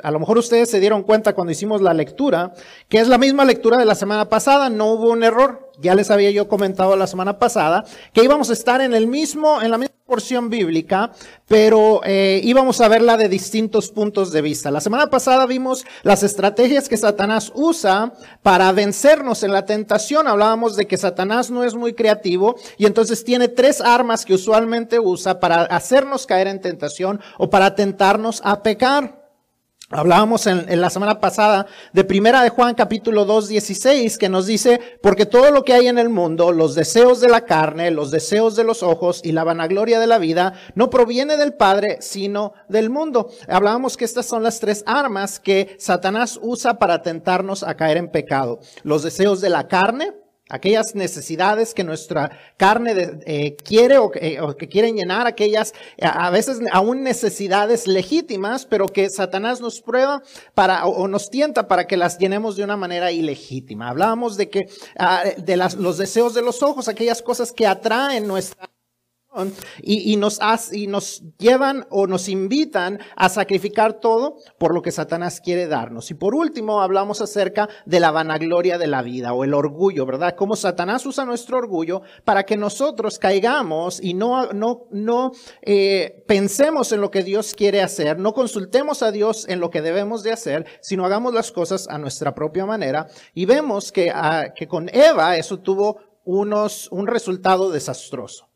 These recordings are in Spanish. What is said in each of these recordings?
A lo mejor ustedes se dieron cuenta cuando hicimos la lectura, que es la misma lectura de la semana pasada, no hubo un error. Ya les había yo comentado la semana pasada que íbamos a estar en el mismo, en la misma porción bíblica, pero eh, íbamos a verla de distintos puntos de vista. La semana pasada vimos las estrategias que Satanás usa para vencernos en la tentación. Hablábamos de que Satanás no es muy creativo y entonces tiene tres armas que usualmente usa para hacernos caer en tentación o para tentarnos a pecar. Hablábamos en, la semana pasada de Primera de Juan capítulo 2, 16, que nos dice, porque todo lo que hay en el mundo, los deseos de la carne, los deseos de los ojos y la vanagloria de la vida, no proviene del Padre, sino del mundo. Hablábamos que estas son las tres armas que Satanás usa para tentarnos a caer en pecado. Los deseos de la carne, aquellas necesidades que nuestra carne eh, quiere eh, o, que quieren llenar, aquellas a veces aún necesidades legítimas, pero que Satanás nos prueba para o, nos tienta para que las llenemos de una manera ilegítima. Hablábamos de que ah, de las, los deseos de los ojos, aquellas cosas que atraen nuestra y, nos y nos llevan o nos invitan a sacrificar todo por lo que Satanás quiere darnos. Y por último, hablamos acerca de la vanagloria de la vida o el orgullo, ¿verdad? Cómo Satanás usa nuestro orgullo para que nosotros caigamos y no, no, no eh, pensemos en lo que Dios quiere hacer, no consultemos a Dios en lo que debemos de hacer, sino hagamos las cosas a nuestra propia manera. Y vemos que, ah, que con Eva eso tuvo unos, un resultado desastroso.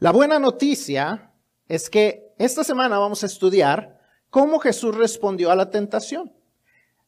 La buena noticia es que esta semana vamos a estudiar cómo Jesús respondió a la tentación.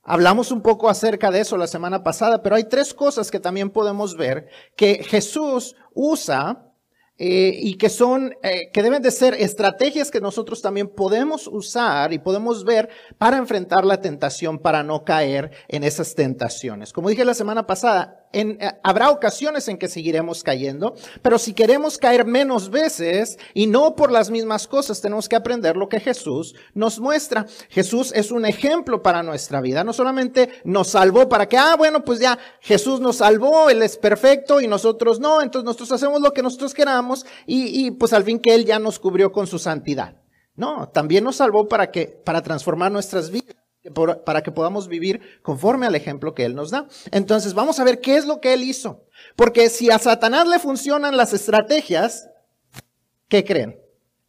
Hablamos un poco acerca de eso la semana pasada, pero hay tres cosas que también podemos ver que Jesús usa eh, y que son, eh, que deben de ser estrategias que nosotros también podemos usar y podemos ver para enfrentar la tentación, para no caer en esas tentaciones. Como dije la semana pasada, en, eh, habrá ocasiones en que seguiremos cayendo, pero si queremos caer menos veces y no por las mismas cosas, tenemos que aprender lo que Jesús nos muestra. Jesús es un ejemplo para nuestra vida. No solamente nos salvó para que, ah, bueno, pues ya Jesús nos salvó, Él es perfecto y nosotros no, entonces nosotros hacemos lo que nosotros queramos y, y pues al fin que Él ya nos cubrió con su santidad. No, también nos salvó para que, para transformar nuestras vidas para que podamos vivir conforme al ejemplo que Él nos da. Entonces vamos a ver qué es lo que Él hizo. Porque si a Satanás le funcionan las estrategias, ¿qué creen?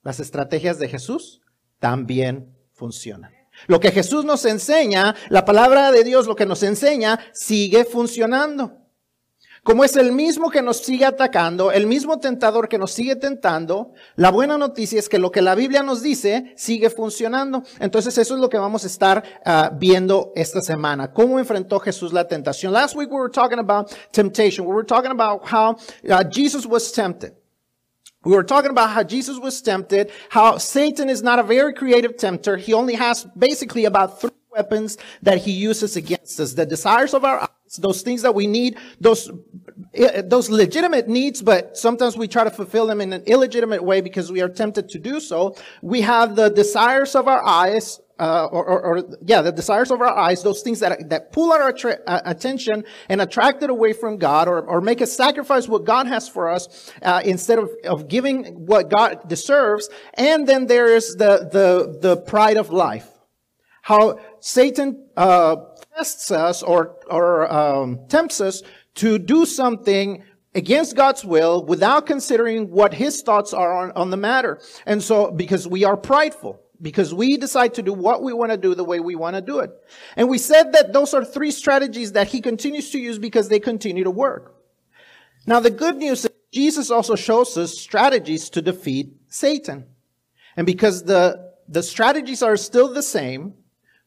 Las estrategias de Jesús también funcionan. Lo que Jesús nos enseña, la palabra de Dios, lo que nos enseña, sigue funcionando. Como es el mismo que nos sigue atacando, el mismo tentador que nos sigue tentando, la buena noticia es que lo que la Biblia nos dice sigue funcionando. Entonces eso es lo que vamos a estar uh, viendo esta semana. ¿Cómo enfrentó Jesús la tentación? Last week we were talking about temptation. We were talking about how uh, Jesus was tempted. We were talking about how Jesus was tempted, how Satan is not a very creative tempter. He only has basically about three weapons that he uses against us. The desires of our eyes, those things that we need, those, eh, those legitimate needs, but sometimes we try to fulfill them in an illegitimate way because we are tempted to do so. We have the desires of our eyes, uh, or, or, or, yeah, the desires of our eyes, those things that, that pull our uh, attention and attract it away from God or, or make us sacrifice what God has for us, uh, instead of, of giving what God deserves. And then there is the, the, the pride of life. How Satan, uh, tests us or, or um, tempts us to do something against God's will without considering what his thoughts are on, on the matter. And so, because we are prideful, because we decide to do what we want to do the way we want to do it. And we said that those are three strategies that he continues to use because they continue to work. Now, the good news is Jesus also shows us strategies to defeat Satan. And because the, the strategies are still the same,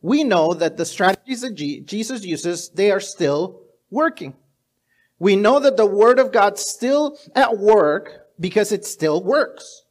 we know that the strategies that Jesus uses, they are still working. We know that the word of God's still at work because it still works.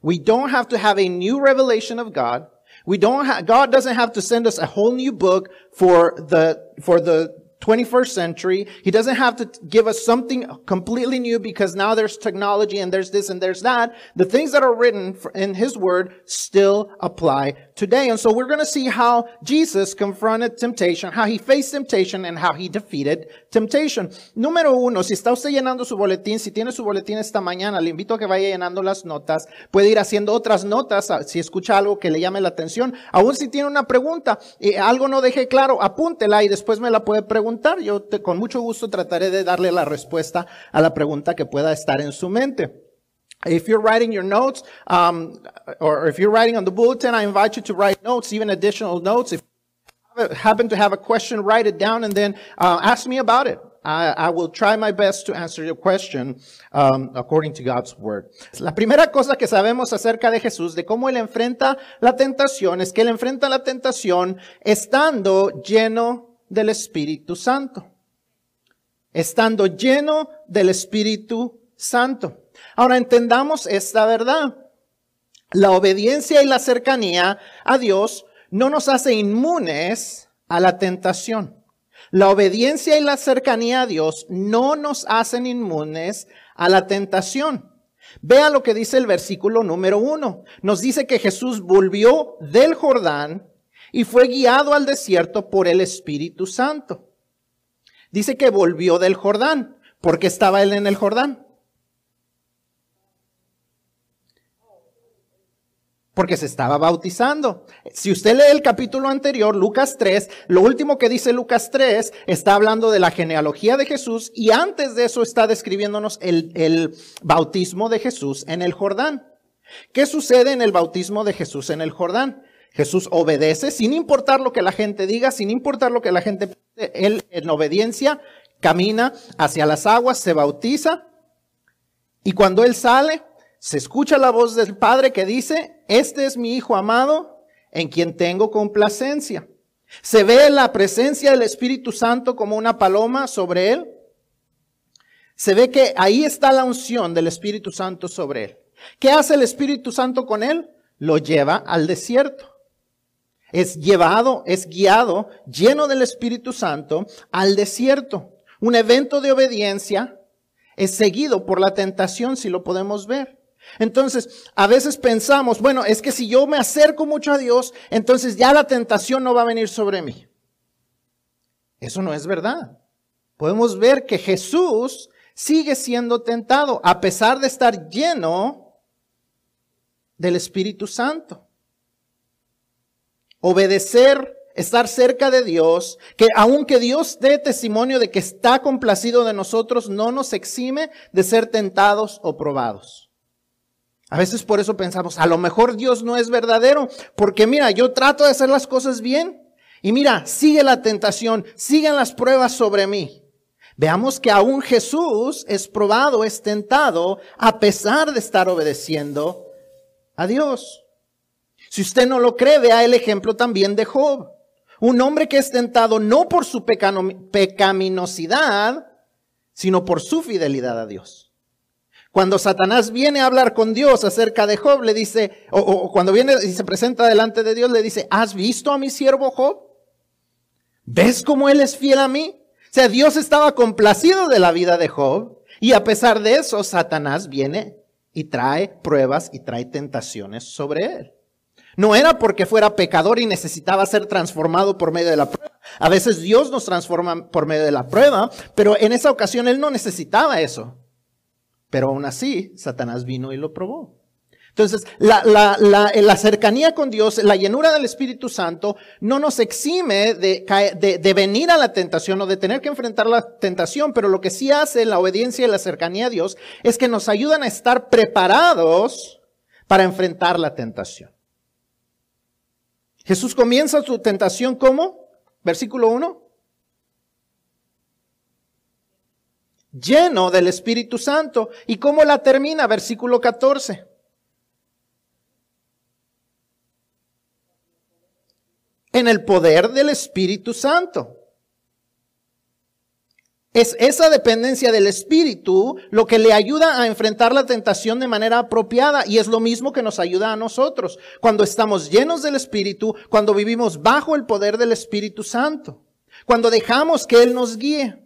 We don't have to have a new revelation of God. We don't God doesn't have to send us a whole new book for the, for the 21st century. He doesn't have to give us something completely new because now there's technology and there's this and there's that. The things that are written in His Word still apply today. And so we're going to see how Jesus confronted temptation, how he faced temptation and how he defeated temptation. Número uno, si está usted llenando su boletín, si tiene su boletín esta mañana, le invito a que vaya llenando las notas. Puede ir haciendo otras notas ah, si escucha algo que le llame la atención. Aún si tiene una pregunta, y algo no deje claro, apúntela y después me la puede preguntar. Yo con mucho gusto trataré de darle la respuesta a la pregunta que pueda estar en su mente. If you're writing your notes, um, or if you're writing on the bulletin, I invite you to write notes, even additional notes. If you happen to have a question, write it down and then uh, ask me about it. I, I, will try my best to answer your question um, according to God's word. La primera cosa que sabemos acerca de Jesús, de cómo él enfrenta la tentación, es que él enfrenta la tentación estando lleno del Espíritu Santo. Estando lleno del Espíritu Santo. Ahora entendamos esta verdad. La obediencia y la cercanía a Dios no nos hace inmunes a la tentación. La obediencia y la cercanía a Dios no nos hacen inmunes a la tentación. Vea lo que dice el versículo número uno. Nos dice que Jesús volvió del Jordán y fue guiado al desierto por el Espíritu Santo. Dice que volvió del Jordán. ¿Por qué estaba él en el Jordán? Porque se estaba bautizando. Si usted lee el capítulo anterior, Lucas 3, lo último que dice Lucas 3 está hablando de la genealogía de Jesús y antes de eso está describiéndonos el, el bautismo de Jesús en el Jordán. ¿Qué sucede en el bautismo de Jesús en el Jordán? Jesús obedece sin importar lo que la gente diga, sin importar lo que la gente, él en obediencia camina hacia las aguas, se bautiza y cuando él sale, se escucha la voz del Padre que dice, este es mi Hijo amado en quien tengo complacencia. Se ve la presencia del Espíritu Santo como una paloma sobre él. Se ve que ahí está la unción del Espíritu Santo sobre él. ¿Qué hace el Espíritu Santo con él? Lo lleva al desierto. Es llevado, es guiado, lleno del Espíritu Santo, al desierto. Un evento de obediencia es seguido por la tentación, si lo podemos ver. Entonces, a veces pensamos, bueno, es que si yo me acerco mucho a Dios, entonces ya la tentación no va a venir sobre mí. Eso no es verdad. Podemos ver que Jesús sigue siendo tentado a pesar de estar lleno del Espíritu Santo. Obedecer, estar cerca de Dios, que aunque Dios dé testimonio de que está complacido de nosotros, no nos exime de ser tentados o probados. A veces por eso pensamos, a lo mejor Dios no es verdadero, porque mira, yo trato de hacer las cosas bien y mira, sigue la tentación, siguen las pruebas sobre mí. Veamos que aún Jesús es probado, es tentado, a pesar de estar obedeciendo a Dios. Si usted no lo cree, vea el ejemplo también de Job. Un hombre que es tentado no por su pecaminosidad, sino por su fidelidad a Dios. Cuando Satanás viene a hablar con Dios acerca de Job, le dice, o, cuando viene y se presenta delante de Dios, le dice, ¿has visto a mi siervo Job? ¿Ves cómo él es fiel a mí? O sea, Dios estaba complacido de la vida de Job y a pesar de eso, Satanás viene y trae pruebas y trae tentaciones sobre él. No era porque fuera pecador y necesitaba ser transformado por medio de la prueba. A veces Dios nos transforma por medio de la prueba, pero en esa ocasión él no necesitaba eso. Pero aún así, Satanás vino y lo probó. Entonces, la, la, la, la, cercanía con Dios, la llenura del Espíritu Santo, no nos exime de, de, de, venir a la tentación o de tener que enfrentar la tentación, pero lo que sí hace la obediencia y la cercanía a Dios es que nos ayudan a estar preparados para enfrentar la tentación. Jesús comienza su tentación como, versículo 1, lleno del Espíritu Santo. ¿Y cómo la termina? Versículo 14. En el poder del Espíritu Santo. Es esa dependencia del Espíritu lo que le ayuda a enfrentar la tentación de manera apropiada y es lo mismo que nos ayuda a nosotros cuando estamos llenos del Espíritu, cuando vivimos bajo el poder del Espíritu Santo, cuando dejamos que Él nos guíe.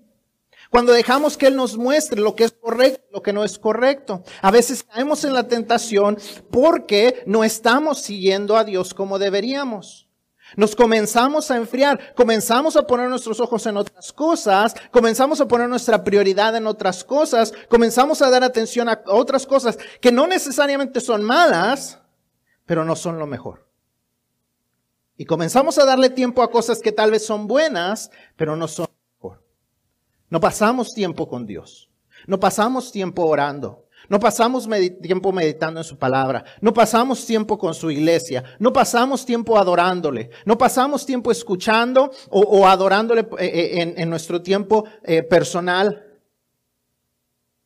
Cuando dejamos que Él nos muestre lo que es correcto lo que no es correcto. A veces caemos en la tentación porque no estamos siguiendo a Dios como deberíamos. Nos comenzamos a enfriar, comenzamos a poner nuestros ojos en otras cosas, comenzamos a poner nuestra prioridad en otras cosas, comenzamos a dar atención a otras cosas que no necesariamente son malas, pero no son lo mejor. Y comenzamos a darle tiempo a cosas que tal vez son buenas, pero no son. No pasamos tiempo con Dios, no pasamos tiempo orando, no pasamos tiempo meditando en su palabra. No pasamos tiempo con su iglesia. No pasamos tiempo adorándole. No pasamos tiempo escuchando o, adorándole eh, eh, en, nuestro tiempo eh, personal.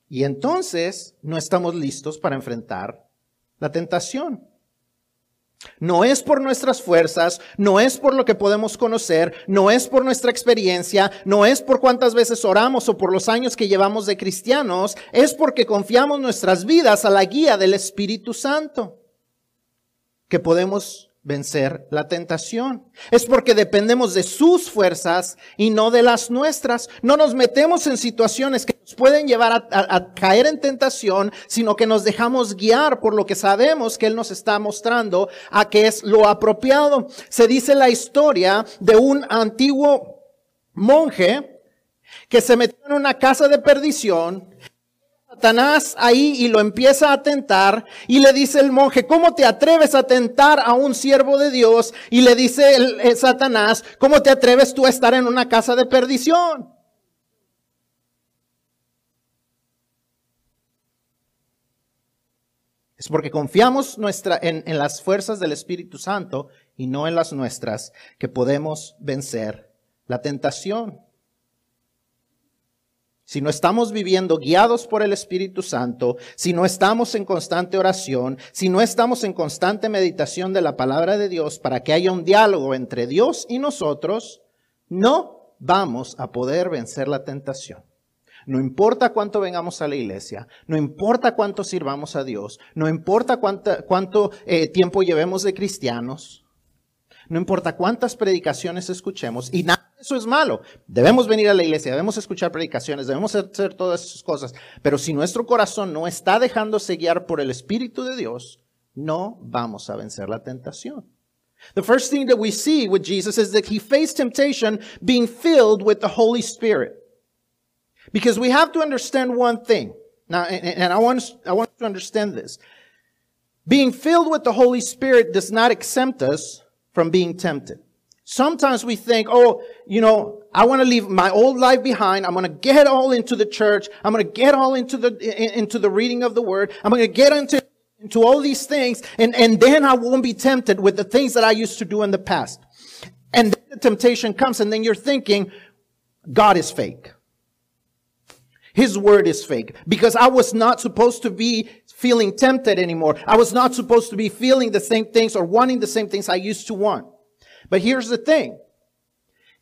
Y entonces no estamos listos para enfrentar la tentación. No es por nuestras fuerzas, no es por lo que podemos conocer, no es por nuestra experiencia, no es por cuántas veces oramos o por los años que llevamos de cristianos, es porque confiamos nuestras vidas a la guía del Espíritu Santo, que podemos vencer la tentación. Es porque dependemos de sus fuerzas y no de las nuestras. No nos metemos en situaciones que nos pueden llevar a, caer en tentación, sino que nos dejamos guiar por lo que sabemos que Él nos está mostrando a que es lo apropiado. Se dice la historia de un antiguo monje que se metió en una casa de perdición Satanás ahí y lo empieza a tentar y le dice el monje, ¿cómo te atreves a tentar a un siervo de Dios? Y le dice el, Satanás, ¿cómo te atreves tú a estar en una casa de perdición? Es porque confiamos nuestra, en, en las fuerzas del Espíritu Santo y no en las nuestras que podemos vencer la tentación si no estamos viviendo guiados por el Espíritu Santo, si no estamos en constante oración, si no estamos en constante meditación de la palabra de Dios para que haya un diálogo entre Dios y nosotros, no vamos a poder vencer la tentación. No importa cuánto vengamos a la iglesia, no importa cuánto sirvamos a Dios, no importa cuánto eh, tiempo llevemos de cristianos, no importa cuántas predicaciones escuchemos, y nada de eso es malo. Debemos venir a la iglesia, debemos escuchar predicaciones, debemos hacer todas esas cosas, pero si nuestro corazón no está dejándose guiar por el Espíritu de Dios, no vamos a vencer la tentación. The first thing that we see with Jesus is that he faced temptation being filled with the Holy Spirit. Because we have to understand one thing. Now, and, I want, I want to understand this. Being filled with the Holy Spirit does not exempt us from being tempted. Sometimes we think, oh, you know, I want to leave my old life behind. I'm going to get all into the church. I'm going to get all into the, into the reading of the word. I'm going to get into, into all these things. And, and then I won't be tempted with the things that I used to do in the past. And then the temptation comes and then you're thinking, God is fake. His word is fake because I was not supposed to be feeling tempted anymore. I was not supposed to be feeling the same things or wanting the same things I used to want. But here's the thing.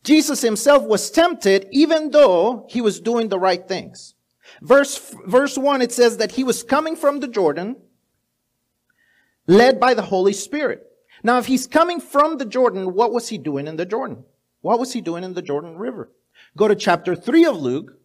Jesus himself was tempted even though he was doing the right things. Verse, verse one, it says that he was coming from the Jordan, led by the Holy Spirit. Now, if he's coming from the Jordan, what was he doing in the Jordan? What was he doing in the Jordan River? Go to chapter three of Luke,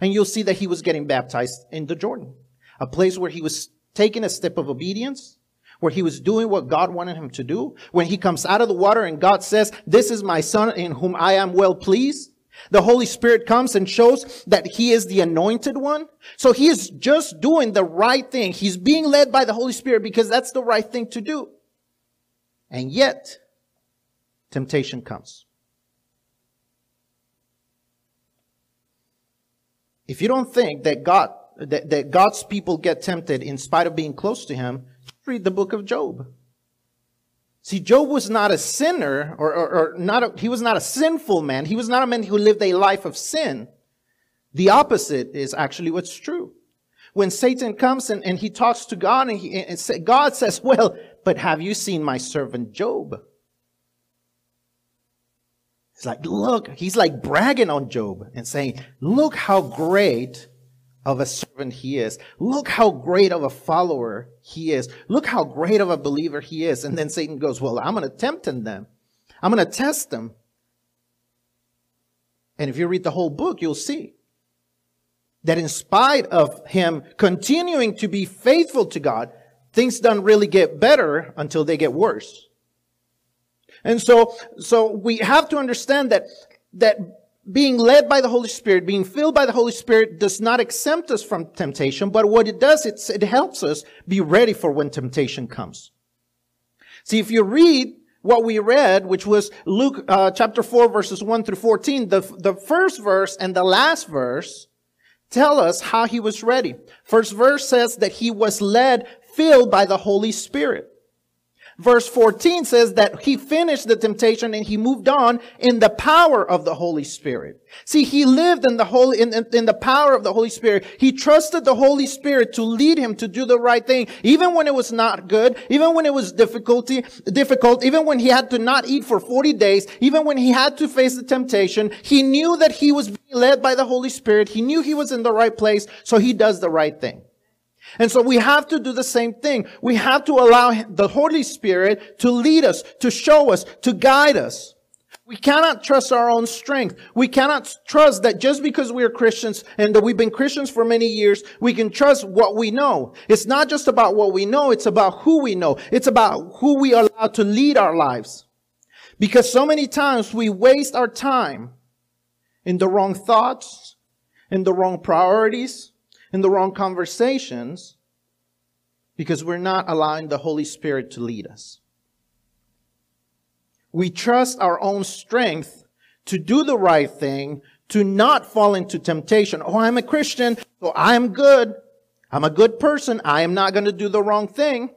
and you'll see that he was getting baptized in the Jordan, a place where he was taking a step of obedience, where he was doing what God wanted him to do. When he comes out of the water and God says, this is my son in whom I am well pleased. The Holy Spirit comes and shows that he is the anointed one. So he is just doing the right thing. He's being led by the Holy Spirit because that's the right thing to do. And yet, temptation comes. If you don't think that God that, that God's people get tempted in spite of being close to him, read the book of Job. See, Job was not a sinner, or, or, or not a, he was not a sinful man. He was not a man who lived a life of sin. The opposite is actually what's true. When Satan comes and, and he talks to God, and, he, and God says, Well, but have you seen my servant Job? It's like, look, he's like bragging on Job and saying, Look how great of a servant he is. Look how great of a follower he is. Look how great of a believer he is. And then Satan goes, well, I'm going to tempt then. I'm going to test him. And if you read the whole book, you'll see that in spite of him continuing to be faithful to God, things don't really get better until they get worse. And so, so we have to understand that, that being led by the Holy Spirit, being filled by the Holy Spirit does not exempt us from temptation, but what it does, it's, it helps us be ready for when temptation comes. See, if you read what we read, which was Luke uh, chapter 4 verses 1 through 14, the, the first verse and the last verse tell us how he was ready. First verse says that he was led, filled by the Holy Spirit. Verse 14 says that he finished the temptation and he moved on in the power of the Holy Spirit. See, he lived in the Holy, in, in, in, the power of the Holy Spirit. He trusted the Holy Spirit to lead him to do the right thing, even when it was not good, even when it was difficulty, difficult, even when he had to not eat for 40 days, even when he had to face the temptation. He knew that he was being led by the Holy Spirit. He knew he was in the right place, so he does the right thing. And so we have to do the same thing. We have to allow the Holy Spirit to lead us, to show us, to guide us. We cannot trust our own strength. We cannot trust that just because we are Christians and that we've been Christians for many years, we can trust what we know. It's not just about what we know, it's about who we know. It's about who we allow to lead our lives. Because so many times we waste our time in the wrong thoughts, in the wrong priorities, in the wrong conversations because we're not allowing the Holy Spirit to lead us. We trust our own strength to do the right thing, to not fall into temptation. Oh, I'm a Christian, so I'm good. I'm a good person. I am not going to do the wrong thing.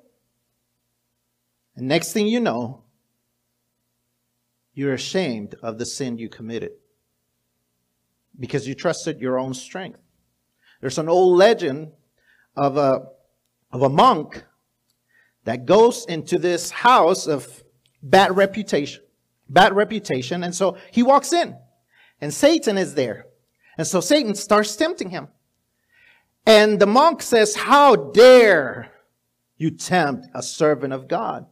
And next thing you know, you're ashamed of the sin you committed because you trusted your own strength. There's an old legend of a, of a monk that goes into this house of bad reputation, bad reputation. And so he walks in and Satan is there. And so Satan starts tempting him. And the monk says, how dare you tempt a servant of God?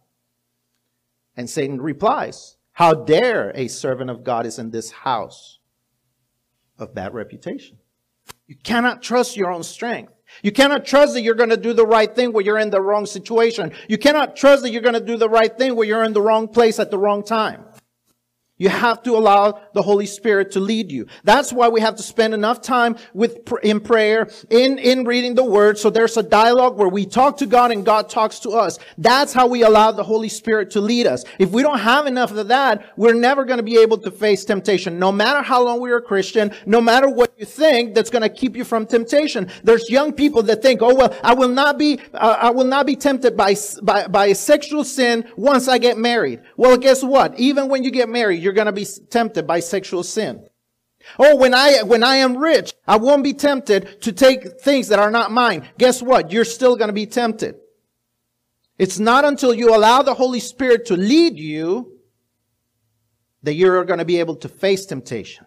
And Satan replies, how dare a servant of God is in this house of bad reputation? You cannot trust your own strength. You cannot trust that you're going to do the right thing where you're in the wrong situation. You cannot trust that you're going to do the right thing where you're in the wrong place at the wrong time. You have to allow the Holy Spirit to lead you. That's why we have to spend enough time with, in prayer, in, in reading the Word, so there's a dialogue where we talk to God and God talks to us. That's how we allow the Holy Spirit to lead us. If we don't have enough of that, we're never going to be able to face temptation. No matter how long we're a Christian, no matter what you think that's going to keep you from temptation. There's young people that think, oh well, I will not be, uh, I will not be tempted by, by, by sexual sin once I get married. Well, guess what? Even when you get married, you're going to be tempted by sexual sin. Oh, when I, when I am rich, I won't be tempted to take things that are not mine. Guess what? You're still going to be tempted. It's not until you allow the Holy Spirit to lead you that you're going to be able to face temptation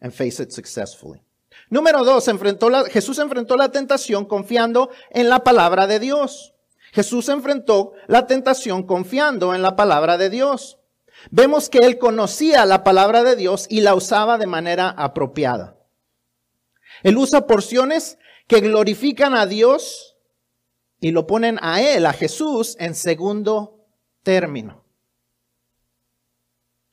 and face it successfully. Número dos, enfrentó la, Jesús enfrentó la tentación confiando en la palabra de Dios. Jesús enfrentó la tentación confiando en la palabra de Dios. Vemos que él conocía la palabra de Dios y la usaba de manera apropiada. Él usa porciones que glorifican a Dios y lo ponen a él, a Jesús, en segundo término.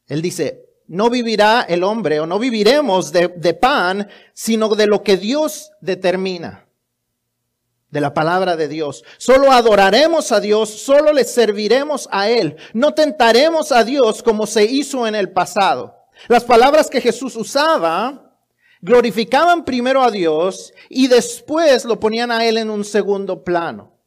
Él dice, no vivirá el hombre o no viviremos de, de pan, sino de lo que Dios determina de la palabra de Dios. Solo adoraremos a Dios, solo le serviremos a Él. No tentaremos a Dios como se hizo en el pasado. Las palabras que Jesús usaba glorificaban primero a Dios y después lo ponían a Él en un segundo plano.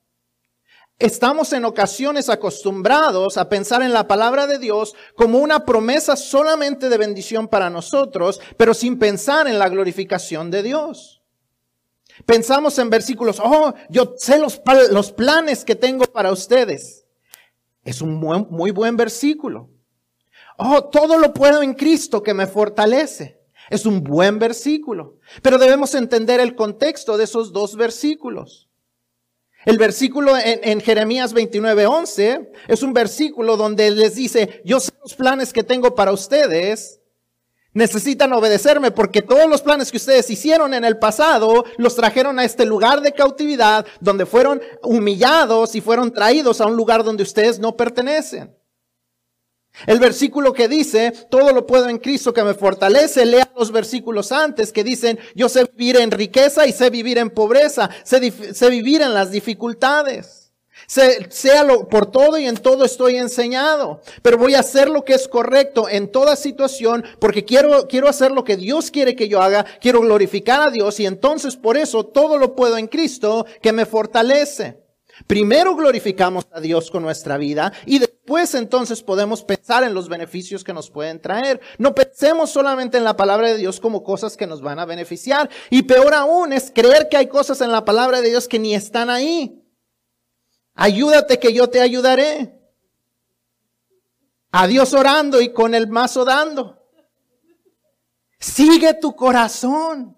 Estamos en ocasiones acostumbrados a pensar en la palabra de Dios como una promesa solamente de bendición para nosotros, pero sin pensar en la glorificación de Dios. Pensamos en versículos, oh, yo sé los, los planes que tengo para ustedes. Es un muy buen versículo. Oh, todo lo puedo en Cristo que me fortalece. Es un buen versículo. Pero debemos entender el contexto de esos dos versículos. El versículo en, en Jeremías 29, 11 es un versículo donde les dice, yo sé los planes que tengo para ustedes, Necesitan obedecerme porque todos los planes que ustedes hicieron en el pasado los trajeron a este lugar de cautividad donde fueron humillados y fueron traídos a un lugar donde ustedes no pertenecen. El versículo que dice, todo lo puedo en Cristo que me fortalece, lea los versículos antes que dicen, yo sé vivir en riqueza y sé vivir en pobreza, sé, vivir en las dificultades. Sea lo, por todo y en todo estoy enseñado, pero voy a hacer lo que es correcto en toda situación porque quiero, quiero hacer lo que Dios quiere que yo haga, quiero glorificar a Dios y entonces por eso todo lo puedo en Cristo que me fortalece. Primero glorificamos a Dios con nuestra vida y después entonces podemos pensar en los beneficios que nos pueden traer. No pensemos solamente en la palabra de Dios como cosas que nos van a beneficiar. Y peor aún es creer que hay cosas en la palabra de Dios que ni están ahí. Ayúdate que yo te ayudaré. A Dios orando y con el mazo dando. Sigue tu corazón.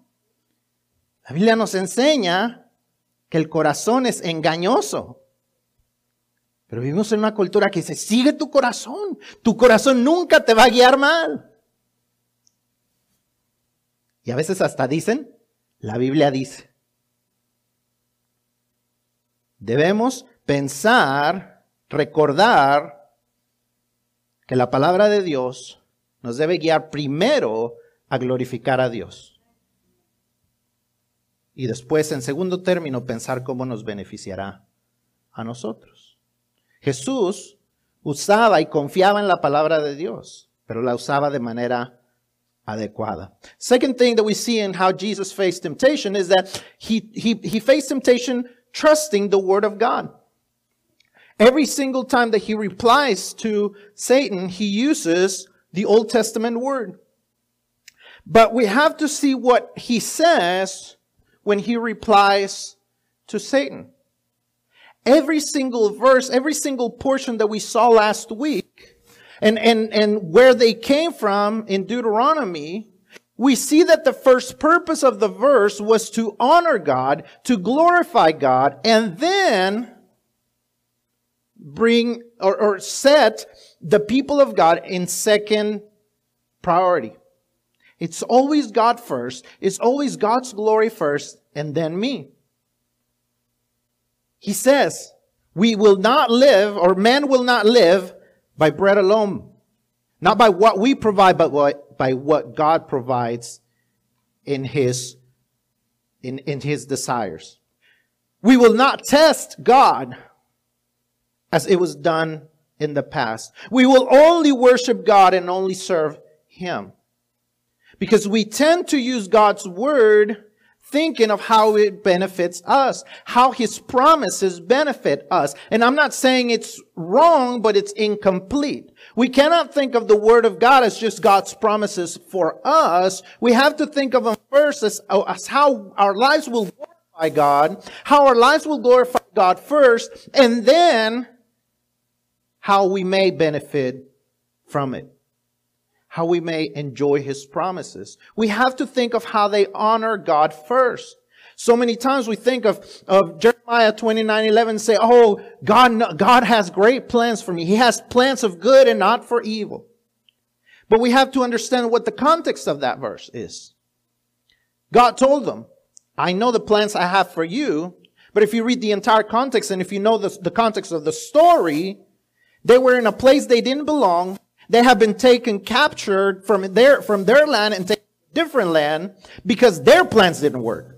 La Biblia nos enseña que el corazón es engañoso. Pero vivimos en una cultura que dice, sigue tu corazón. Tu corazón nunca te va a guiar mal. Y a veces hasta dicen, la Biblia dice. Debemos pensar, recordar que la palabra de Dios nos debe guiar primero a glorificar a Dios. Y después, en segundo término, pensar cómo nos beneficiará a nosotros. Jesús usaba y confiaba en la palabra de Dios, pero la usaba de manera adecuada. Second thing that we see in how Jesus faced temptation is that he, he, he faced temptation trusting the word of God. Every single time that he replies to Satan, he uses the Old Testament word. But we have to see what he says when he replies to Satan. Every single verse, every single portion that we saw last week, and, and, and where they came from in Deuteronomy, we see that the first purpose of the verse was to honor God, to glorify God, and then bring or, or set the people of God in second priority. It's always God first. It's always God's glory first and then me. He says, we will not live or man will not live by bread alone. Not by what we provide, but what, by what God provides in his, in, in his desires. We will not test God as it was done in the past. We will only worship God and only serve Him. Because we tend to use God's word thinking of how it benefits us, how His promises benefit us. And I'm not saying it's wrong, but it's incomplete. We cannot think of the word of God as just God's promises for us. We have to think of them first as, as how our lives will glorify God, how our lives will glorify God first, and then how we may benefit from it, how we may enjoy his promises. We have to think of how they honor God first. So many times we think of, of Jeremiah 29, 11 say, Oh, God, God has great plans for me. He has plans of good and not for evil. But we have to understand what the context of that verse is. God told them, I know the plans I have for you, but if you read the entire context and if you know the, the context of the story, they were in a place they didn't belong. They have been taken, captured from their, from their land and taken to different land because their plans didn't work.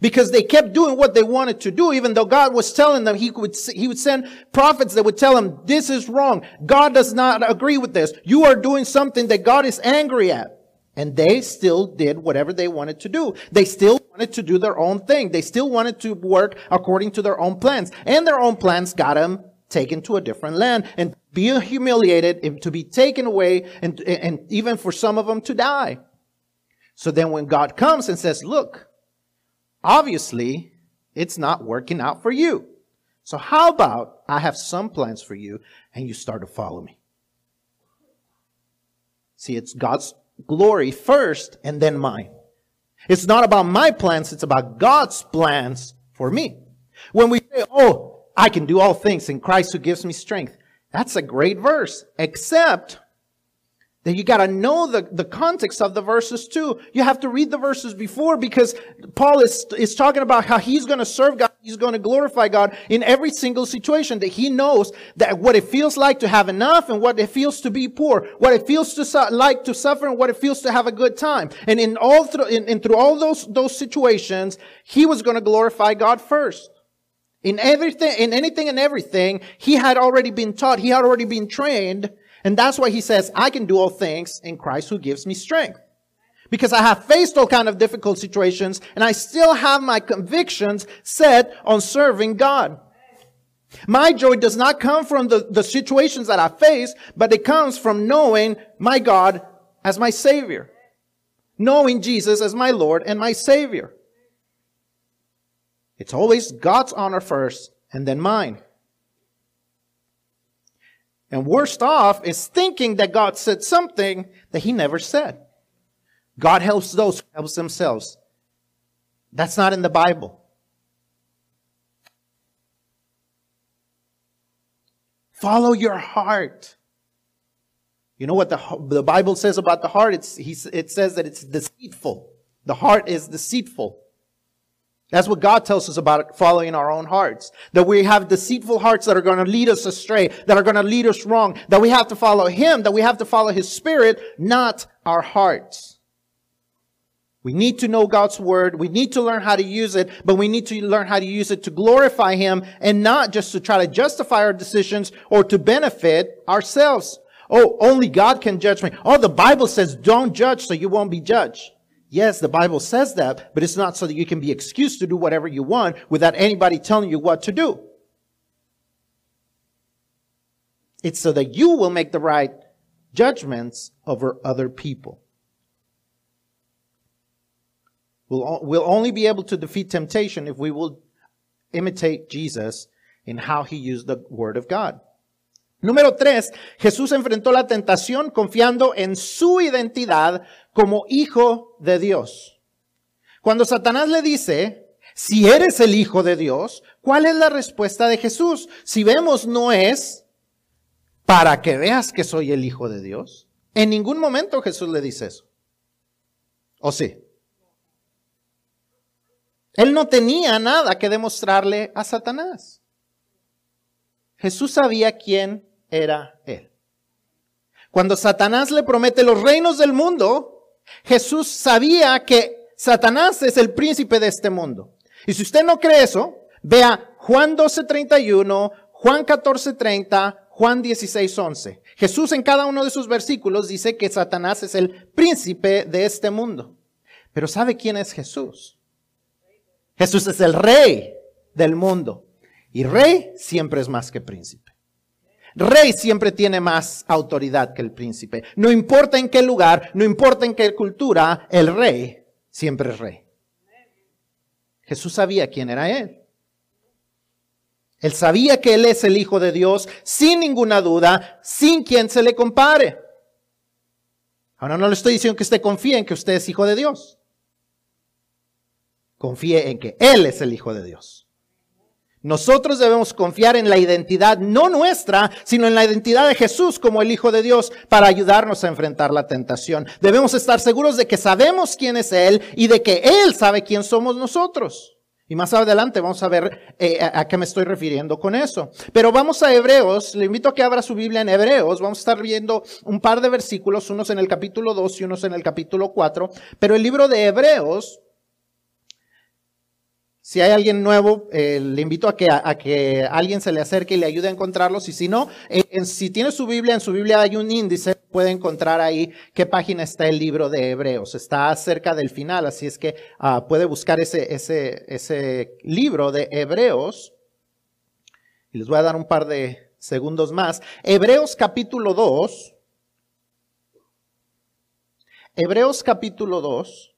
Because they kept doing what they wanted to do, even though God was telling them he would, he would send prophets that would tell them, this is wrong. God does not agree with this. You are doing something that God is angry at. And they still did whatever they wanted to do. They still wanted to do their own thing. They still wanted to work according to their own plans. And their own plans got them taken to a different land and be humiliated and to be taken away and, and even for some of them to die. So then when God comes and says, look, obviously it's not working out for you. So how about I have some plans for you and you start to follow me? See, it's God's glory first and then mine. It's not about my plans, it's about God's plans for me. When we say, oh, I can do all things in Christ who gives me strength. That's a great verse, except that you gotta know the, the context of the verses too. You have to read the verses before because Paul is, is talking about how he's gonna serve God, he's gonna glorify God in every single situation, that he knows that what it feels like to have enough and what it feels to be poor, what it feels to su- like to suffer and what it feels to have a good time. And in all through, in, in through all those, those situations, he was gonna glorify God first. In everything, in anything and everything, he had already been taught, he had already been trained and that's why he says, I can do all things in Christ who gives me strength. Because I have faced all kind of difficult situations and I still have my convictions set on serving God. My joy does not come from the, the situations that I face, but it comes from knowing my God as my Savior. Knowing Jesus as my Lord and my Savior. It's always God's honor first and then mine. And worst off is thinking that God said something that he never said. God helps those who help themselves. That's not in the Bible. Follow your heart. You know what the, the Bible says about the heart? It's, he, it says that it's deceitful. The heart is deceitful. That's what God tells us about following our own hearts. That we have deceitful hearts that are going to lead us astray, that are going to lead us wrong, that we have to follow Him, that we have to follow His Spirit, not our hearts. We need to know God's Word. We need to learn how to use it, but we need to learn how to use it to glorify Him and not just to try to justify our decisions or to benefit ourselves. Oh, only God can judge me. Oh, the Bible says don't judge so you won't be judged. Yes, the Bible says that, but it's not so that you can be excused to do whatever you want without anybody telling you what to do. It's so that you will make the right judgments over other people. We'll, we'll only be able to defeat temptation if we will imitate Jesus in how he used the word of God. Número tres, Jesús enfrentó la tentación confiando en su identidad como hijo de Dios. Cuando Satanás le dice, si eres el hijo de Dios, ¿cuál es la respuesta de Jesús? Si vemos, no es para que veas que soy el hijo de Dios. En ningún momento Jesús le dice eso. ¿O sí? Él no tenía nada que demostrarle a Satanás. Jesús sabía quién era él. Cuando Satanás le promete los reinos del mundo, Jesús sabía que Satanás es el príncipe de este mundo. Y si usted no cree eso, vea Juan 12:31, Juan 14:30, Juan 16:11. Jesús en cada uno de sus versículos dice que Satanás es el príncipe de este mundo. Pero ¿sabe quién es Jesús? Jesús es el rey del mundo. Y rey siempre es más que príncipe. Rey siempre tiene más autoridad que el príncipe. No importa en qué lugar, no importa en qué cultura, el rey siempre es rey. Jesús sabía quién era él. Él sabía que él es el Hijo de Dios sin ninguna duda, sin quien se le compare. Ahora no le estoy diciendo que usted confíe en que usted es Hijo de Dios. Confíe en que Él es el Hijo de Dios. Nosotros debemos confiar en la identidad no nuestra, sino en la identidad de Jesús como el Hijo de Dios para ayudarnos a enfrentar la tentación. Debemos estar seguros de que sabemos quién es Él y de que Él sabe quién somos nosotros. Y más adelante vamos a ver eh, a, qué me estoy refiriendo con eso. Pero vamos a Hebreos, le invito a que abra su Biblia en Hebreos, vamos a estar viendo un par de versículos, unos en el capítulo 2 y unos en el capítulo 4, pero el libro de Hebreos si hay alguien nuevo, eh, le invito a que, a, que alguien se le acerque y le ayude a encontrarlos. Y si no, si tiene su Biblia, en su Biblia hay un índice, puede encontrar ahí qué página está el libro de Hebreos. Está cerca del final, así es que ah, puede buscar ese, ese, ese libro de Hebreos. Y les voy a dar un par de segundos más. Hebreos capítulo 2. Hebreos capítulo 2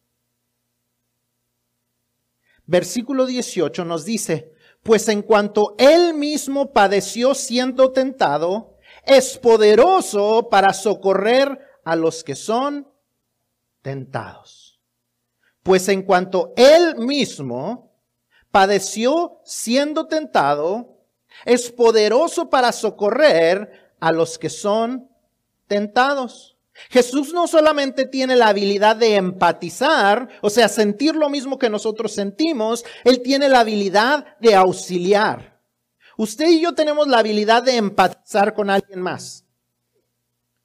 versículo 18 nos dice, pues en cuanto él mismo padeció siendo tentado, es poderoso para socorrer a los que son tentados. Pues en cuanto él mismo padeció siendo tentado, es poderoso para socorrer a los que son tentados. Jesús no solamente tiene la habilidad de empatizar, o sea, sentir lo mismo que nosotros sentimos, Él tiene la habilidad de auxiliar. Usted y yo tenemos la habilidad de empatizar con alguien más.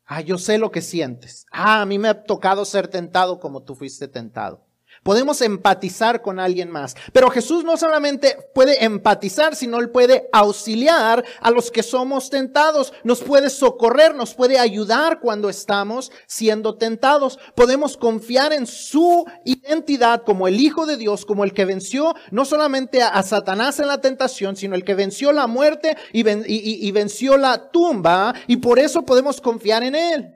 Ah, yo sé lo que sientes. Ah, a mí me ha tocado ser tentado como tú fuiste tentado. Podemos empatizar con alguien más. Pero Jesús no solamente puede empatizar, sino Él puede auxiliar a los que somos tentados. Nos puede socorrer, nos puede ayudar cuando estamos siendo tentados. Podemos confiar en su identidad como el Hijo de Dios, como el que venció no solamente a, Satanás en la tentación, sino el que venció la muerte y, y venció la tumba. Y por eso podemos confiar en Él.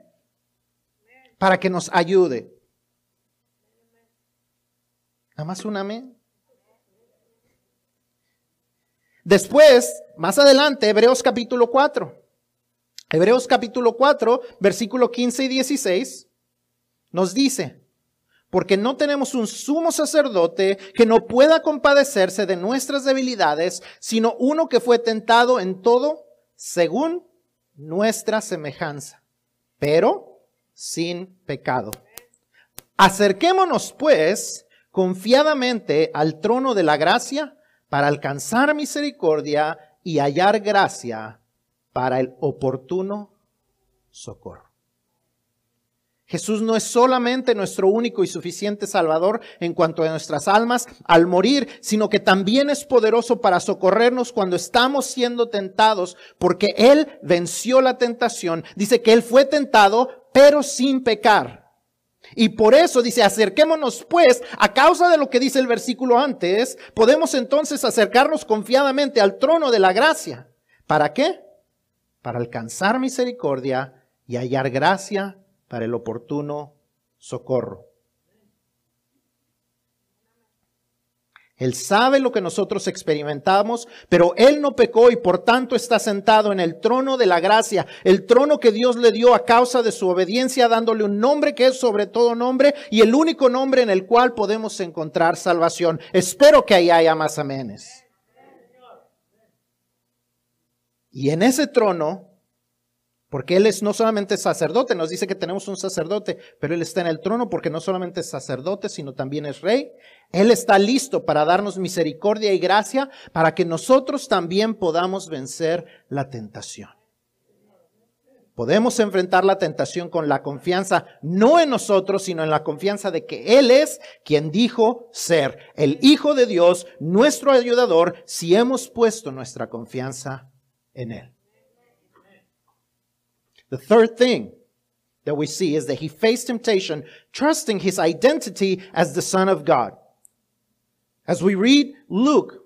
Para que nos ayude. Nada más un amén. Después, más adelante, Hebreos capítulo 4. Hebreos capítulo 4, versículo 15 y 16, nos dice, porque no tenemos un sumo sacerdote que no pueda compadecerse de nuestras debilidades, sino uno que fue tentado en todo según nuestra semejanza, pero sin pecado. Acerquémonos pues confiadamente al trono de la gracia para alcanzar misericordia y hallar gracia para el oportuno socorro. Jesús no es solamente nuestro único y suficiente Salvador en cuanto a nuestras almas al morir, sino que también es poderoso para socorrernos cuando estamos siendo tentados, porque Él venció la tentación. Dice que Él fue tentado, pero sin pecar. Y por eso dice, acerquémonos pues, a causa de lo que dice el versículo antes, podemos entonces acercarnos confiadamente al trono de la gracia. ¿Para qué? Para alcanzar misericordia y hallar gracia para el oportuno socorro. Él sabe lo que nosotros experimentamos, pero Él no pecó y por tanto está sentado en el trono de la gracia, el trono que Dios le dio a causa de su obediencia, dándole un nombre que es sobre todo nombre y el único nombre en el cual podemos encontrar salvación. Espero que ahí haya más amenes. Y en ese trono porque Él es no solamente sacerdote, nos dice que tenemos un sacerdote, pero Él está en el trono porque no solamente es sacerdote, sino también es rey. Él está listo para darnos misericordia y gracia para que nosotros también podamos vencer la tentación. Podemos enfrentar la tentación con la confianza no en nosotros, sino en la confianza de que Él es quien dijo ser el Hijo de Dios, nuestro ayudador, si hemos puesto nuestra confianza en Él. The third thing that we see is that he faced temptation trusting his identity as the Son of God. As we read Luke,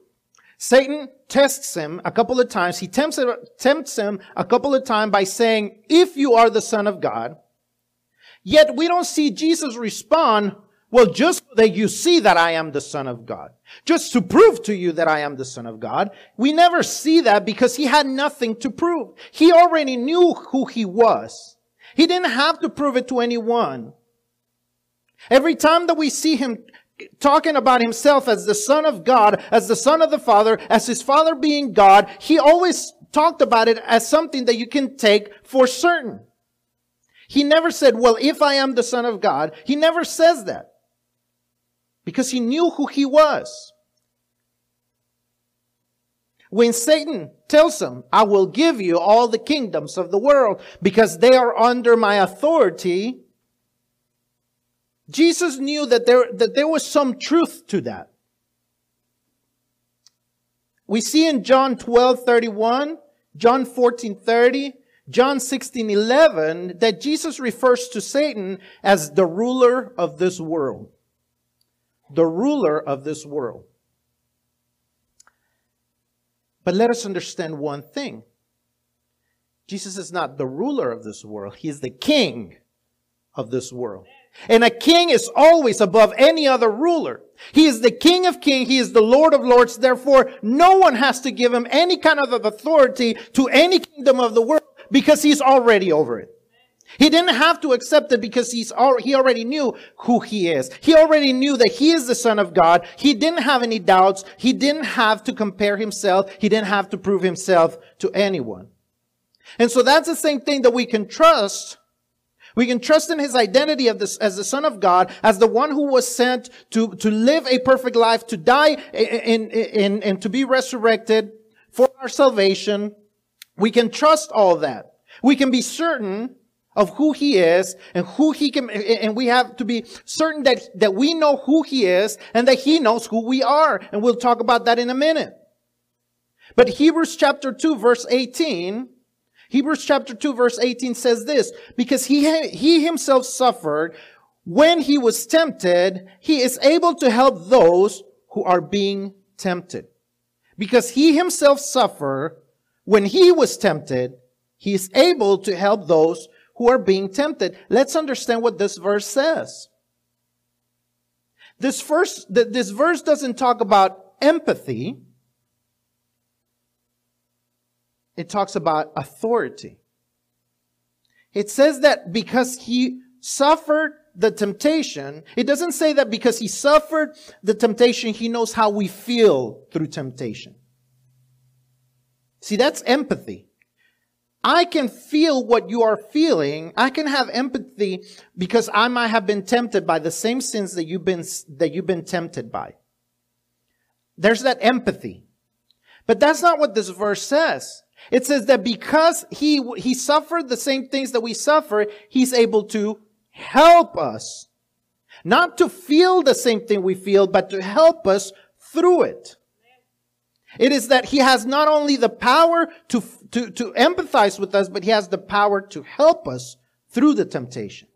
Satan tests him a couple of times. He tempts, tempts him a couple of times by saying, if you are the Son of God. Yet we don't see Jesus respond, well, just so that you see that I am the Son of God. Just to prove to you that I am the Son of God. We never see that because he had nothing to prove. He already knew who he was. He didn't have to prove it to anyone. Every time that we see him talking about himself as the Son of God, as the Son of the Father, as his Father being God, he always talked about it as something that you can take for certain. He never said, well, if I am the Son of God, he never says that because he knew who he was. When Satan tells him, I will give you all the kingdoms of the world because they are under my authority, Jesus knew that there, that there was some truth to that. We see in John 12, 31, John 14, 30, John 16, 11, that Jesus refers to Satan as the ruler of this world the ruler of this world. But let us understand one thing Jesus is not the ruler of this world, He is the king of this world. And a king is always above any other ruler. He is the king of kings. He is the lord of lords. Therefore, no one has to give him any kind of authority to any kingdom of the world because he's already over it. He didn't have to accept it because he's he already knew who he is. He already knew that he is the son of God. He didn't have any doubts. He didn't have to compare himself. He didn't have to prove himself to anyone. And so that's the same thing that we can trust We can trust in his identity this, as the Son of God, as the one who was sent to, to live a perfect life, to die in, in, and to be resurrected for our salvation. We can trust all that. We can be certain of who he is and who he can, and we have to be certain that, that we know who he is and that he knows who we are. And we'll talk about that in a minute. But Hebrews chapter 2 verse 18 Hebrews chapter 2 verse 18 says this, because he, he himself suffered when he was tempted, he is able to help those who are being tempted. Because he himself suffered when he was tempted, he is able to help those who are being tempted. Let's understand what this verse says. This verse, this verse doesn't talk about empathy. it talks about authority. It says that because he suffered the temptation, it doesn't say that because he suffered the temptation, he knows how we feel through temptation. See, that's empathy. I can feel what you are feeling. I can have empathy because I might have been tempted by the same sins that you've been, that you've been tempted by. There's that empathy. But that's not what this verse says. It says that because he, he suffered the same things that we suffer, he's able to help us. Not to feel the same thing we feel, but to help us through it. It is that he has not only the power to, to, to empathize with us, but he has the power to help us through the temptation.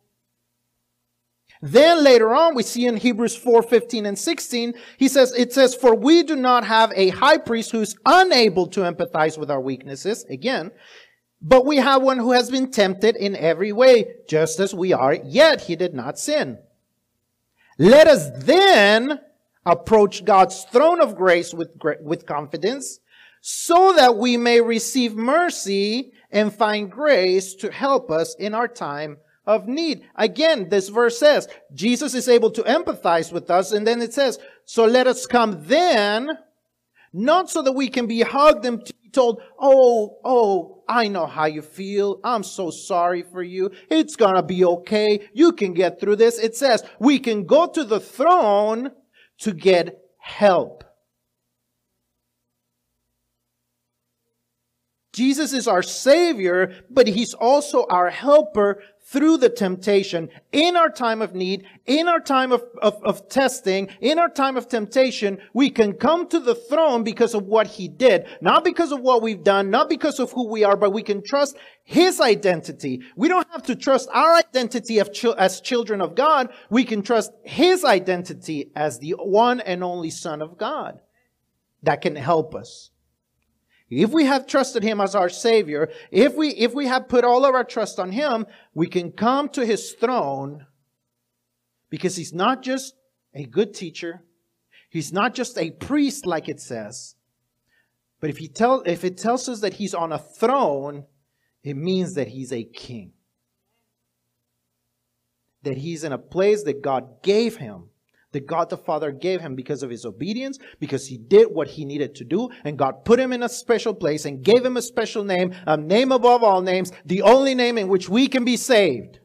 Then later on, we see in Hebrews 4, 15 and 16, he says, it says, for we do not have a high priest who's unable to empathize with our weaknesses. Again, but we have one who has been tempted in every way, just as we are, yet he did not sin. Let us then approach God's throne of grace with, with confidence so that we may receive mercy and find grace to help us in our time of need. Again, this verse says, Jesus is able to empathize with us. And then it says, so let us come then, not so that we can be hugged and told, oh, oh, I know how you feel. I'm so sorry for you. It's gonna be okay. You can get through this. It says we can go to the throne to get help. Jesus is our Savior, but He's also our helper through the temptation, in our time of need, in our time of, of, of, testing, in our time of temptation, we can come to the throne because of what he did. Not because of what we've done, not because of who we are, but we can trust his identity. We don't have to trust our identity as children of God. We can trust his identity as the one and only son of God that can help us. If we have trusted him as our savior, if we, if we have put all of our trust on him, we can come to his throne because he's not just a good teacher. He's not just a priest like it says. But if he tell, if it tells us that he's on a throne, it means that he's a king. That he's in a place that God gave him that God the Father gave him because of his obedience, because he did what he needed to do, and God put him in a special place and gave him a special name, a name above all names, the only name in which we can be saved.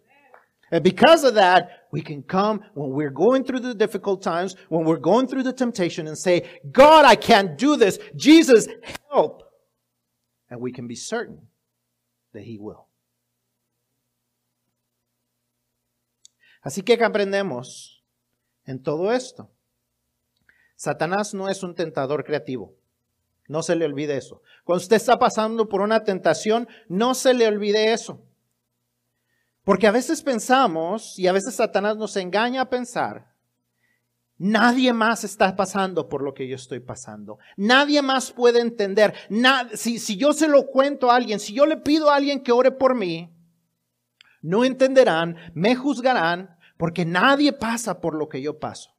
And because of that, we can come when we're going through the difficult times, when we're going through the temptation and say, God, I can't do this. Jesus, help. And we can be certain that he will. Así que aprendemos en todo esto. Satanás no es un tentador creativo. No se le olvide eso. Cuando usted está pasando por una tentación, no se le olvide eso. Porque a veces pensamos, y a veces Satanás nos engaña a pensar, nadie más está pasando por lo que yo estoy pasando. Nadie más puede entender. si, yo se lo cuento a alguien, si yo le pido a alguien que ore por mí, no entenderán, me juzgarán, porque nadie pasa por lo que yo paso.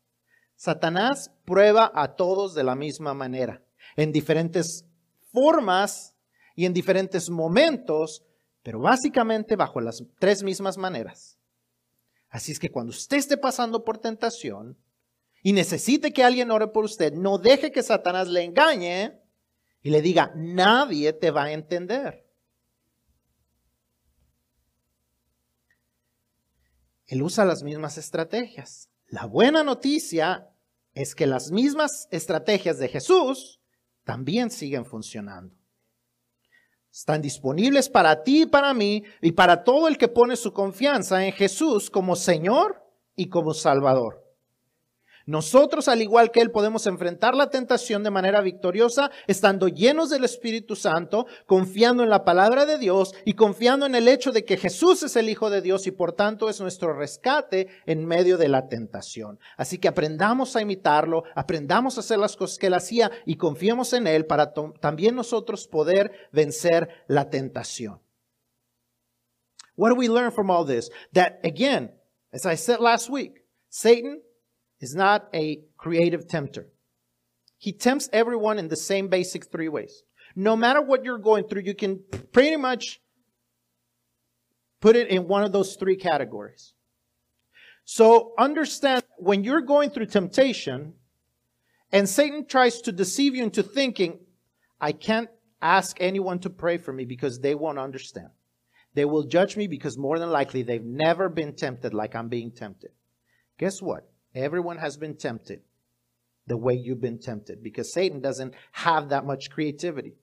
Satanás prueba a todos de la misma manera, en diferentes formas y en diferentes momentos, pero básicamente bajo las tres mismas maneras. Así es que cuando usted esté pasando por tentación y necesite que alguien ore por usted, no deje que Satanás le engañe y le diga, nadie te va a entender. Él usa las mismas estrategias. La buena noticia es que las mismas estrategias de Jesús también siguen funcionando. Están disponibles para ti y para mí y para todo el que pone su confianza en Jesús como Señor y como Salvador. Nosotros, al igual que Él, podemos enfrentar la tentación de manera victoriosa, estando llenos del Espíritu Santo, confiando en la palabra de Dios y confiando en el hecho de que Jesús es el Hijo de Dios y por tanto es nuestro rescate en medio de la tentación. Así que aprendamos a imitarlo, aprendamos a hacer las cosas que Él hacía y confiemos en Él para también nosotros poder vencer la tentación. What do we learn from all this? That again, as I said last week, Satan is not a creative tempter. He tempts everyone in the same basic three ways. No matter what you're going through, you can pretty much put it in one of those three categories. So understand when you're going through temptation and Satan tries to deceive you into thinking, I can't ask anyone to pray for me because they won't understand. They will judge me because more than likely they've never been tempted like I'm being tempted. Guess what? Everyone has been tempted the way you've been tempted because Satan doesn't have that much creativity.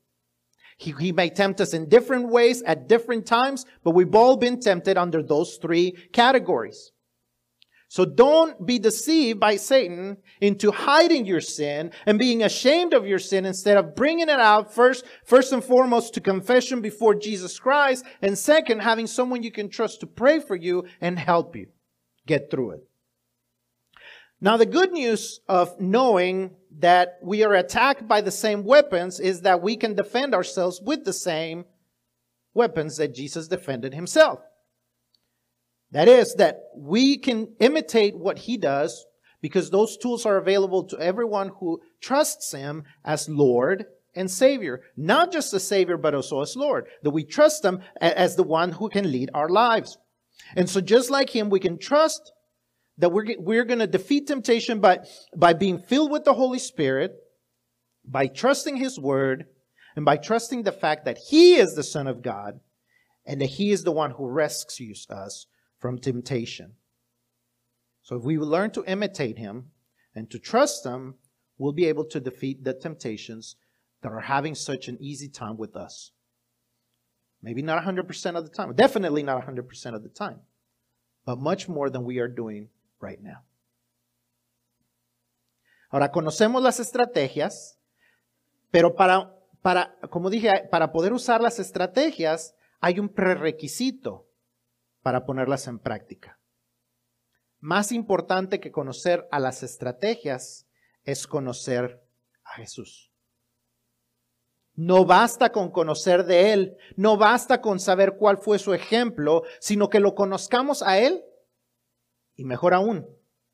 He, he may tempt us in different ways at different times, but we've all been tempted under those three categories. So don't be deceived by Satan into hiding your sin and being ashamed of your sin instead of bringing it out first, first and foremost to confession before Jesus Christ. And second, having someone you can trust to pray for you and help you get through it. Now, the good news of knowing that we are attacked by the same weapons is that we can defend ourselves with the same weapons that Jesus defended himself. That is, that we can imitate what he does because those tools are available to everyone who trusts him as Lord and Savior. Not just as Savior, but also as Lord. That we trust him as the one who can lead our lives. And so just like him, we can trust that we're, we're going to defeat temptation by, by being filled with the Holy Spirit, by trusting His Word, and by trusting the fact that He is the Son of God and that He is the one who rescues us from temptation. So if we learn to imitate Him and to trust Him, we'll be able to defeat the temptations that are having such an easy time with us. Maybe not 100% of the time, definitely not 100% of the time, but much more than we are doing right now. Ahora, conocemos las estrategias, pero para, para, como dije, para poder usar las estrategias hay un prerequisito para ponerlas en práctica. Más importante que conocer a las estrategias es conocer a Jesús. No basta con conocer de Él, no basta con saber cuál fue su ejemplo, sino que lo conozcamos a Él y mejor aún,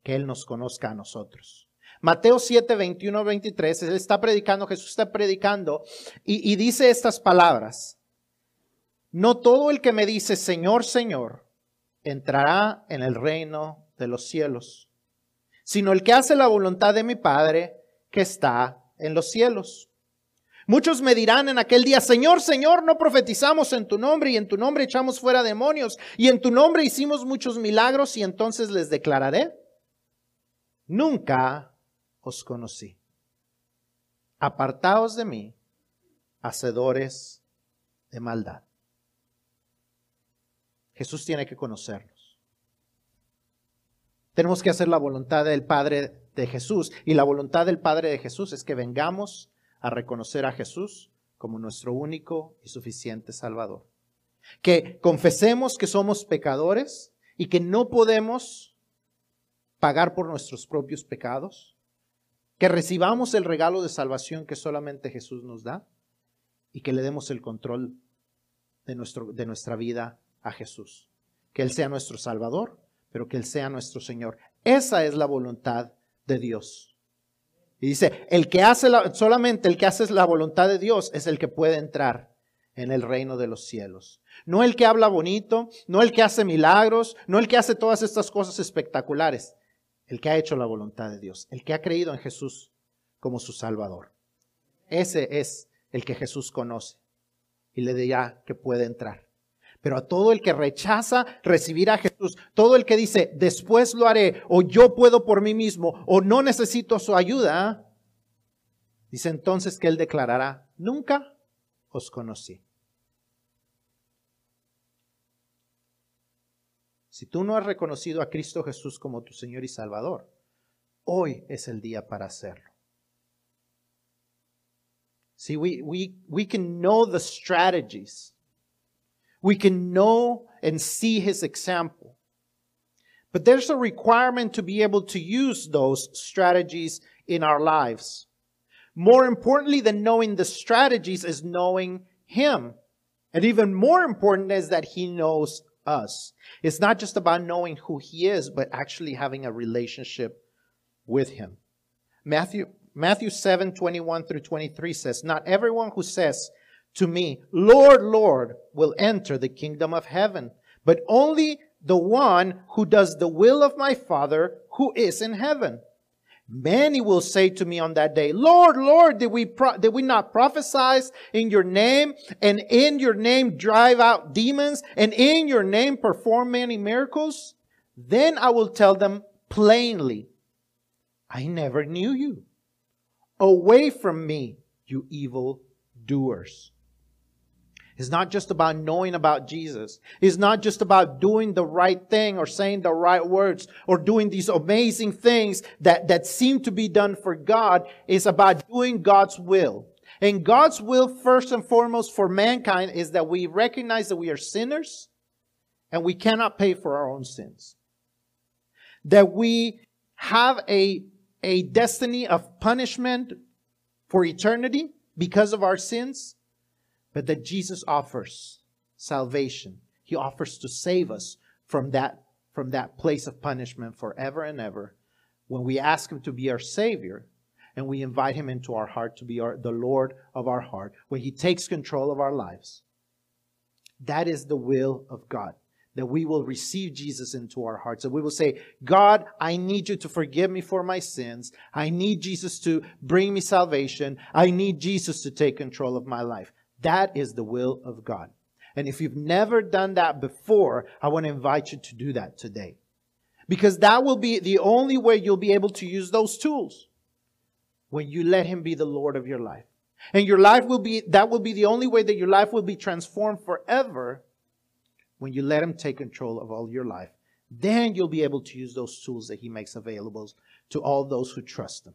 que Él nos conozca a nosotros. Mateo 7, 21, 23, Él está predicando, Jesús está predicando y, y dice estas palabras. No todo el que me dice Señor, Señor, entrará en el reino de los cielos, sino el que hace la voluntad de mi Padre que está en los cielos. Muchos me dirán en aquel día, Señor, Señor, no profetizamos en tu nombre y en tu nombre echamos fuera demonios y en tu nombre hicimos muchos milagros y entonces les declararé, nunca os conocí. Apartaos de mí, hacedores de maldad. Jesús tiene que conocernos. Tenemos que hacer la voluntad del Padre de Jesús y la voluntad del Padre de Jesús es que vengamos a reconocer a Jesús como nuestro único y suficiente Salvador. Que confesemos que somos pecadores y que no podemos pagar por nuestros propios pecados. Que recibamos el regalo de salvación que solamente Jesús nos da y que le demos el control de, nuestro, de nuestra vida a Jesús. Que Él sea nuestro Salvador, pero que Él sea nuestro Señor. Esa es la voluntad de Dios. Y dice, el que hace solamente el que hace la voluntad de Dios es el que puede entrar en el reino de los cielos. No el que habla bonito, no el que hace milagros, no el que hace todas estas cosas espectaculares. El que ha hecho la voluntad de Dios, el que ha creído en Jesús como su Salvador. Ese es el que Jesús conoce y le dirá que puede entrar. Pero a todo el que rechaza recibir a Jesús, todo el que dice, después lo haré, o yo puedo por mí mismo, o no necesito su ayuda, dice entonces que él declarará, nunca os conocí. Si tú no has reconocido a Cristo Jesús como tu Señor y Salvador, hoy es el día para hacerlo. See, we, we, we can know the strategies we can know and see his example. But there's a requirement to be able to use those strategies in our lives. More importantly than knowing the strategies is knowing him. And even more important is that he knows us. It's not just about knowing who he is, but actually having a relationship with him. Matthew, Matthew 7, 21 through 23 says, Not everyone who says, to me, Lord, Lord, will enter the kingdom of heaven, but only the one who does the will of my Father who is in heaven. Many will say to me on that day, Lord, Lord, did we, pro- did we not prophesy in your name and in your name drive out demons and in your name perform many miracles? Then I will tell them plainly, I never knew you. Away from me, you evil doers. It's not just about knowing about Jesus. It's not just about doing the right thing or saying the right words or doing these amazing things that, that seem to be done for God. It's about doing God's will. And God's will, first and foremost, for mankind is that we recognize that we are sinners and we cannot pay for our own sins. That we have a, a destiny of punishment for eternity because of our sins but that Jesus offers salvation. He offers to save us from that, from that place of punishment forever and ever when we ask Him to be our Savior and we invite Him into our heart to be our, the Lord of our heart, when He takes control of our lives. That is the will of God. That we will receive Jesus into our hearts. And we will say, God, I need you to forgive me for my sins. I need Jesus to bring me salvation. I need Jesus to take control of my life. That is the will of God. And if you've never done that before, I want to invite you to do that today. Because that will be the only way you'll be able to use those tools when you let Him be the Lord of your life. And your life will be, that will be the only way that your life will be transformed forever when you let Him take control of all your life. Then you'll be able to use those tools that He makes available to all those who trust Him.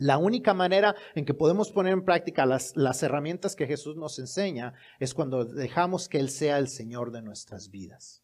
La única manera en que podemos poner en práctica las, herramientas que Jesús nos enseña es cuando dejamos que Él sea el Señor de nuestras vidas.